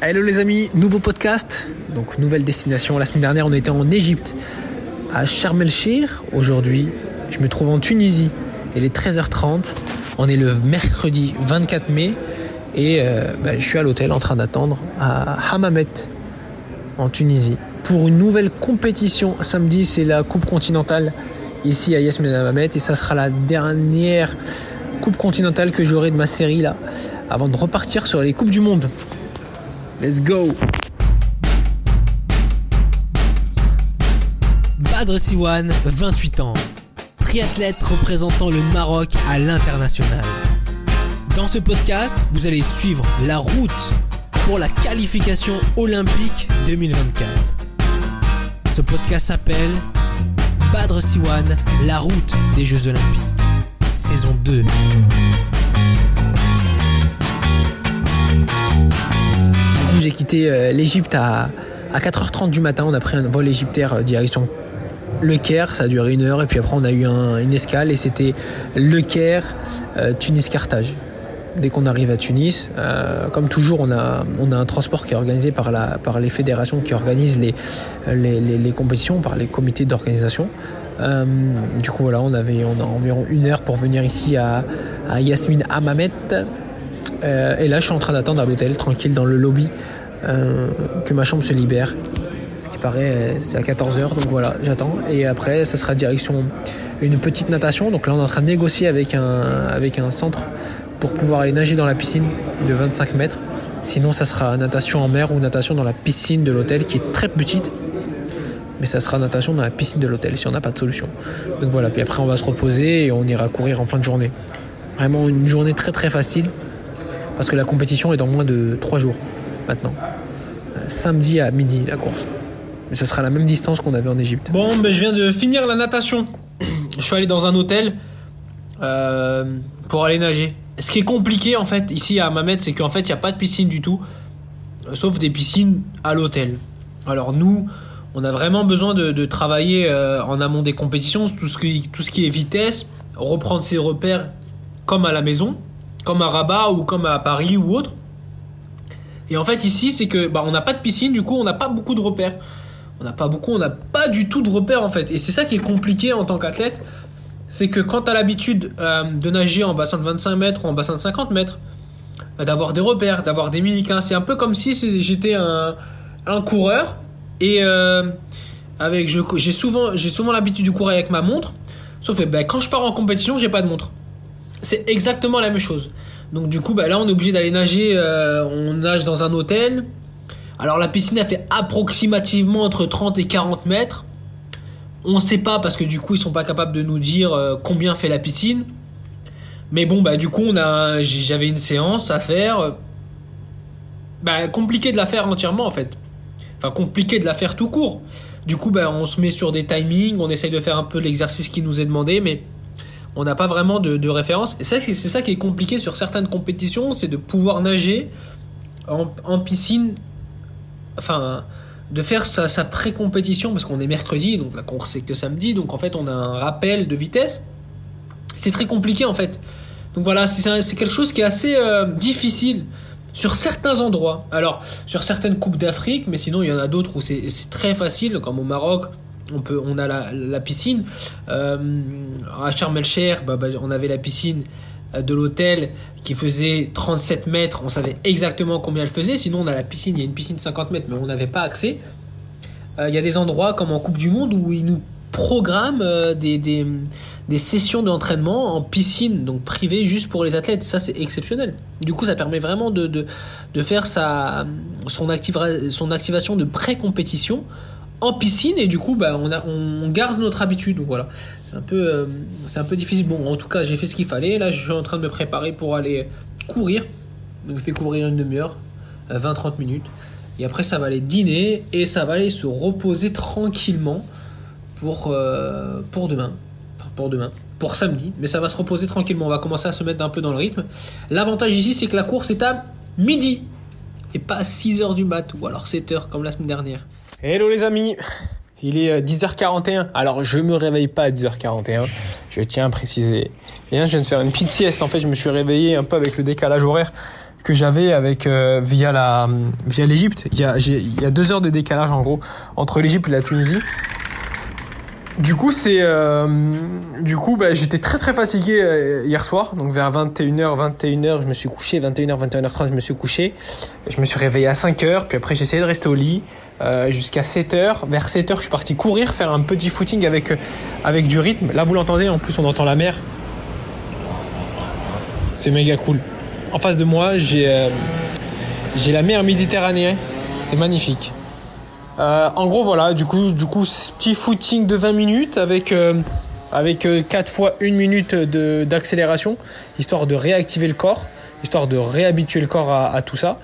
Hello les amis, nouveau podcast, donc nouvelle destination. La semaine dernière, on était en Égypte, à Sharm el Sheikh. Aujourd'hui, je me trouve en Tunisie. Il est 13h30. On est le mercredi 24 mai et euh, bah, je suis à l'hôtel en train d'attendre à Hammamet en Tunisie pour une nouvelle compétition. Samedi, c'est la Coupe continentale ici à Yasmin Hammamet et ça sera la dernière Coupe continentale que j'aurai de ma série là avant de repartir sur les Coupes du Monde. Let's go Badr Siwan, 28 ans. Triathlète représentant le Maroc à l'international. Dans ce podcast, vous allez suivre la route pour la qualification olympique 2024. Ce podcast s'appelle Badr Siwan, la route des Jeux olympiques. Saison 2. J'ai quitté euh, l'Égypte à, 4h30 du matin. On a pris un vol égyptaire euh, direction Le Caire. Ça a duré une heure. Et puis après, on a eu une escale. Et c'était Le Caire, euh, Tunis-Carthage. Dès qu'on arrive à Tunis, comme toujours, on a, on a un transport qui est organisé par, la, par les fédérations qui organisent les, les, compétitions, par les comités d'organisation. du coup, voilà, on, avait, on a environ une heure pour venir ici à, à Yasmine Amamet. et là, je suis en train d'attendre à l'hôtel, tranquille, dans le lobby. Euh, que ma chambre se libère. Ce qui paraît, c'est à 14h, donc voilà, j'attends. Et après, ça sera direction une petite natation. Donc là, on est en train de négocier avec un, avec un centre pour pouvoir aller nager dans la piscine de 25 mètres. Sinon, ça sera natation en mer ou natation dans la piscine de l'hôtel qui est très petite. Mais ça sera natation dans la piscine de l'hôtel si on n'a pas de solution. Donc voilà, puis après on va se reposer et on ira courir en fin de journée. Vraiment une journée très très facile parce que la compétition est dans moins de 3 jours maintenant. Samedi à midi, la course. Mais ça sera la même distance qu'on avait en Égypte. Bon, ben, je viens de finir la natation. Je suis allé dans un hôtel euh, pour aller nager. Ce qui est compliqué en fait ici à Mamet, c'est qu'en fait il n'y a pas de piscine du tout, sauf des piscines à l'hôtel. Alors nous, on a vraiment besoin de, travailler euh, en amont des compétitions, tout ce, qui, tout ce qui est vitesse, reprendre ses repères comme à la maison, comme à Rabat ou comme à Paris ou autre. Et en fait, ici, c'est que bah, on n'a pas de piscine, du coup, on n'a pas beaucoup de repères. On n'a pas beaucoup, on n'a pas du tout de repères en fait. Et c'est ça qui est compliqué en tant qu'athlète, c'est que quand tu as l'habitude euh, de nager en bassin de 25 mètres ou en bassin de 50 mètres, euh, d'avoir des repères, d'avoir des mimiques, c'est un peu comme si j'étais un, un, coureur et euh, avec j'ai souvent souvent l'habitude de courir avec ma montre, sauf que ben, quand je pars en compétition, j'ai pas de montre. C'est exactement la même chose. Donc du coup, bah, là, on est obligé d'aller nager. Euh, on nage dans un hôtel. Alors la piscine, a fait approximativement entre 30 et 40 mètres. On ne sait pas parce que du coup, ils sont pas capables de nous dire euh, combien fait la piscine. Mais bon, bah du coup, on a, j'avais une séance à faire. Bah compliqué de la faire entièrement en fait. Enfin compliqué de la faire tout court. Du coup, bah on se met sur des timings, on essaye de faire un peu l'exercice qui nous est demandé, mais on n'a pas vraiment de, référence. Et c'est ça qui est compliqué sur certaines compétitions, c'est de pouvoir nager en, piscine, enfin, de faire sa, pré-compétition, parce qu'on est mercredi, donc la course c'est que samedi, donc en fait on a un rappel de vitesse. C'est très compliqué en fait. Donc voilà, c'est quelque chose qui est assez euh, difficile sur certains endroits. Alors, sur certaines coupes d'Afrique, mais sinon il y en a d'autres où c'est très facile, comme au Maroc, on peut on a la, piscine. Euh, à Sharm el bah, bah, on avait la piscine euh, de l'hôtel qui faisait 37 mètres. On savait exactement combien elle faisait. Sinon on a la piscine. Il y a une piscine de 50 mètres mais on n'avait pas accès. Euh, il y a des endroits comme en Coupe du Monde où ils nous programment des, sessions d'entraînement en piscine donc privée juste pour les athlètes. Ça c'est exceptionnel. Du coup ça permet vraiment de, faire son, son activation de pré-compétition en piscine et du coup bah, on, garde notre habitude voilà. C'est un peu euh, c'est un peu difficile. Bon en tout cas j'ai fait ce qu'il fallait. Là je suis en train de me préparer pour aller courir. Donc je vais courir une demi-heure 20-30 euh, minutes. Et après ça va aller dîner et ça va aller se reposer tranquillement pour euh, pour demain. Enfin pour demain. Pour samedi. Mais ça va se reposer tranquillement. On va commencer à se mettre un peu dans le rythme. L'avantage ici c'est que la course est à midi et pas à 6h du mat ou alors 7h comme la semaine dernière Hello les amis, il est 10h41. Euh, Alors je me réveille pas à 10h41, je tiens à préciser. Et je viens de faire une petite sieste. En fait je me suis réveillé un peu avec le décalage horaire que j'avais avec euh, via la via l'Égypte. Il y a il y a deux heures de décalage en gros entre l'Égypte et la Tunisie. Du coup, c'est euh, du coup, bah, j'étais très très fatigué euh, hier soir, donc vers 21h, 21h, je me suis couché, 21h, 21h30, je me suis couché. Je me suis réveillé à 5h, puis après j'ai essayé de rester au lit euh, jusqu'à 7h. Vers 7h, je suis parti courir, faire un petit footing avec du rythme. Là, vous l'entendez, en plus on entend la mer. C'est méga cool. En face de moi, j'ai j'ai la mer Méditerranée. C'est magnifique. Euh, en gros, voilà, du coup, du coup, petit footing de 20 minutes avec, euh, avec 4 fois 1 minute d'accélération, histoire de réactiver le corps, histoire de réhabituer le corps à, tout ça.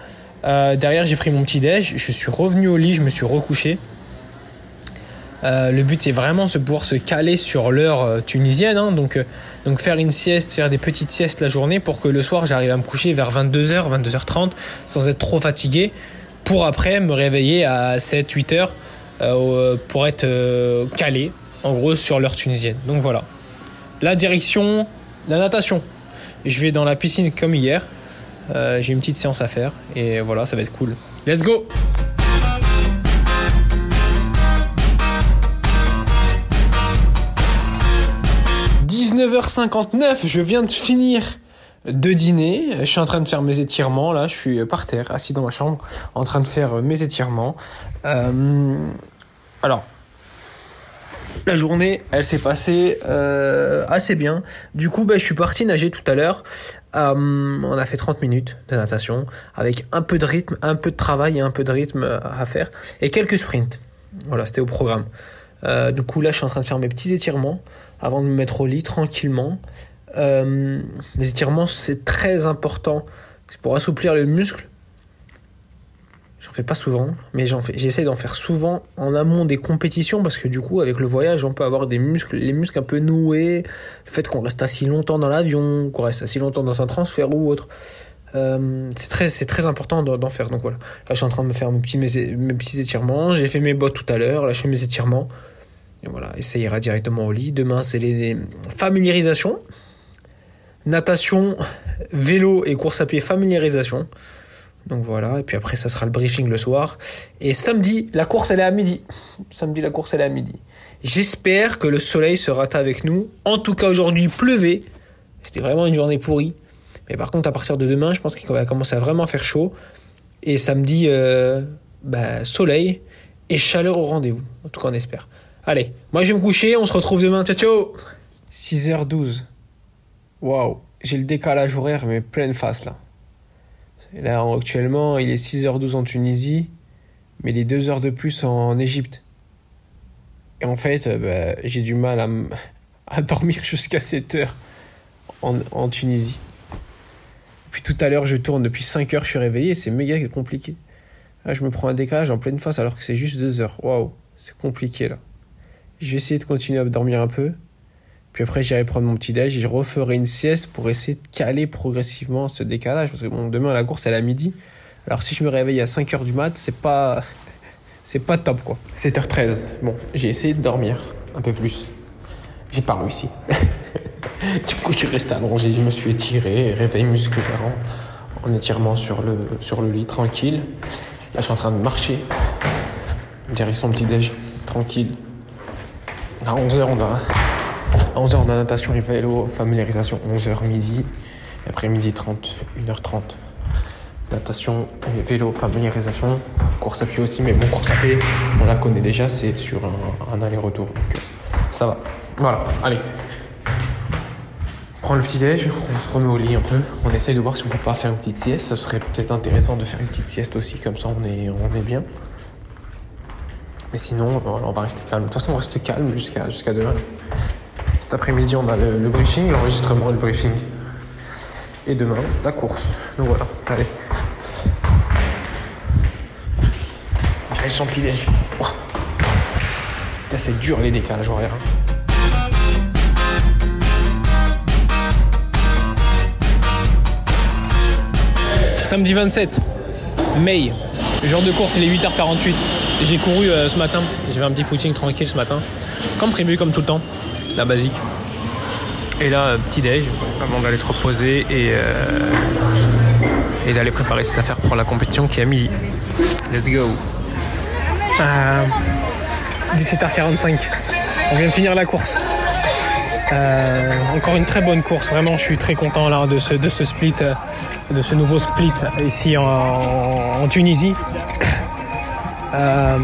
Euh, derrière, j'ai pris mon petit déj, je suis revenu au lit, je me suis recouché. Euh, le but, c'est vraiment de pouvoir se caler sur l'heure euh, tunisienne, hein, donc, euh, donc faire une sieste, faire des petites siestes la journée pour que le soir, j'arrive à me coucher vers 22h, 22h30 sans être trop fatigué pour après me réveiller à 7 8 heures euh, pour être euh, calé en gros sur l'heure tunisienne. Donc voilà. La direction la natation. Je vais dans la piscine comme hier. Euh, j'ai une petite séance à faire et voilà, ça va être cool. Let's go. « 19h59, je viens de finir de dîner. Je suis en train de faire mes étirements. Là, je suis par terre, assis dans ma chambre, en train de faire mes étirements. Euh, alors, la journée, elle s'est passée euh, assez bien. Du coup, bah, je suis parti nager tout à l'heure. Euh, on a fait 30 minutes de natation avec un peu de rythme, un peu de travail et un peu de rythme à faire et quelques sprints. Voilà, c'était au programme. Euh, du coup, là, je suis en train de faire mes petits étirements avant de me mettre au lit tranquillement. Euh, les étirements, c'est très important. C'est pour assouplir le muscle. J'en fais pas souvent, mais j'essaie d'en faire souvent en amont des compétitions parce que du coup, avec le voyage, on peut avoir des muscles, les muscles un peu noués, le fait qu'on reste assis longtemps dans l'avion, qu'on reste assis longtemps dans un transfert ou autre. Euh, c'est très, très important d'en faire. Donc voilà. Là, je suis en train de me faire mes petits, mes, petits étirements. J'ai fait mes bottes tout à l'heure. Là, je fais mes étirements. Et voilà. Et directement au lit. Demain, c'est les familiarisations. Natation, vélo et course à pied familiarisation. Donc voilà, et puis après ça sera le briefing le soir. Et samedi, la course elle est à midi. Samedi la course elle est à midi. J'espère que le soleil sera avec nous. En tout cas aujourd'hui pleuvait. C'était vraiment une journée pourrie. Mais par contre à partir de demain je pense qu'il va commencer à vraiment faire chaud. Et samedi, euh, bah, soleil et chaleur au rendez-vous. En tout cas on espère. Allez, moi je vais me coucher, on se retrouve demain. Ciao ciao 6h12. Waouh, j'ai le décalage horaire mais pleine face là. Là, actuellement, il est 6h12 en Tunisie, mais il est 2 heures de plus en Égypte. Et en fait, euh, bah, j'ai du mal à, à dormir jusqu'à 7 heures en, en Tunisie. Puis tout à l'heure, je tourne depuis 5 heures, je suis réveillé, c'est méga compliqué. Là, je me prends un décalage en pleine face alors que c'est juste 2 heures. Waouh, c'est compliqué là. Je vais essayer de continuer à dormir un peu. Puis après, j'irai prendre mon petit déj et je referai une sieste pour essayer de caler progressivement ce décalage. Parce que bon, demain, la course, elle est à midi. Alors si je me réveille à 5h du mat, c'est pas. C'est pas top quoi. 7h13. Bon, j'ai essayé de dormir un peu plus. J'ai pas réussi. du coup, je suis resté allongé, je me suis étiré, réveil musculaire en, en étirement sur le, lit, tranquille. Là, je suis en train de marcher. Direction petit déj, tranquille. À 11h, on a. À 11h de natation et vélo, familiarisation 11h midi. Après midi 30, 1h30. Natation et vélo, familiarisation. Course à pied aussi, mais bon, course à pied, on la connaît déjà, c'est sur un, aller-retour. Donc euh, ça va. Voilà, allez. On prend le petit déj, on se remet au lit un peu. On essaye de voir si on peut pas faire une petite sieste. Ça serait peut-être intéressant de faire une petite sieste aussi, comme ça on est, on est bien. Mais sinon, on va rester calme. De toute façon, on reste calme jusqu'à demain. Cet après-midi, on a le, le briefing, l'enregistrement et le briefing. Et demain, la course. Donc voilà, allez. J'ai son petit C'est dur les décalages horaires. hein. Samedi 27 mai, jour de course, il est 8h48. J'ai couru euh, ce matin, j'ai fait un petit footing tranquille ce matin, comme prévu, comme tout le temps, la basique. Et là, euh, petit déj, avant d'aller se reposer et, euh, et d'aller préparer ses affaires pour la compétition qui est à midi. Let's go. Euh, 17h45. On vient de finir la course. Euh, encore une très bonne course, vraiment je suis très content là, de, ce, de ce split, euh, de ce nouveau split ici en, en Tunisie. Euh,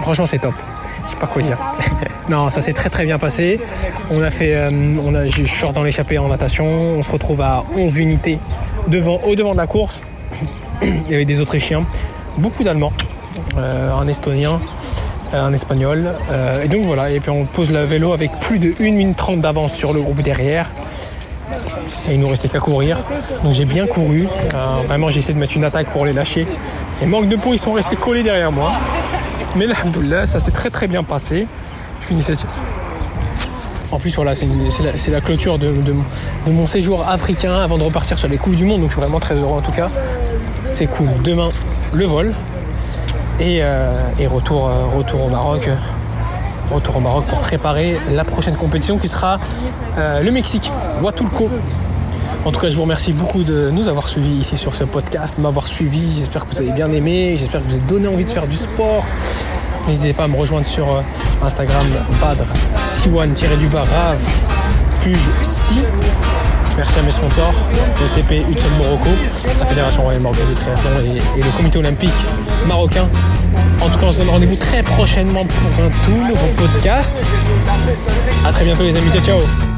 franchement c'est top, quoi dire. non, ça s'est très très bien passé. On a fait, euh, on a, je sors dans l'échappée en natation, on se retrouve à 11 unités devant, au devant de la course. Il y avait des Autrichiens, beaucoup d'Allemands, euh, un Estonien, un Espagnol. Euh, et donc voilà, et puis on pose le vélo avec plus de 1 minute 30 d'avance sur le groupe derrière. Et il nous restait qu'à courir. Donc j'ai bien couru. Euh, vraiment, j'ai essayé de mettre une attaque pour les lâcher. Et manque de peau, ils sont restés collés derrière moi. Mais là, ça s'est très très bien passé. Je finissais. En plus, voilà, c'est la, clôture de, mon séjour africain avant de repartir sur les Coupes du Monde. Donc je suis vraiment très heureux en tout cas. C'est cool. Demain, le vol. Et, euh, euh, retour au Maroc. Retour au Maroc pour préparer la prochaine compétition qui sera euh, le Mexique, Huatulco. En tout cas, je vous remercie beaucoup de nous avoir suivis ici sur ce podcast, m'avoir suivi. J'espère que vous avez bien aimé. J'espère que vous avez donné envie de faire du sport. N'hésitez pas à me rejoindre sur euh, Instagram, Badr, Siwan-du-bas, Rave, Puge, Si. Merci à mes sponsors, le CP Hudson Morocco, la Fédération Royale Marocaine de Triathlon et, et le Comité Olympique Marocain. En tout cas, on se donne rendez-vous très prochainement pour un tout nouveau podcast. A très bientôt les amis, ciao ciao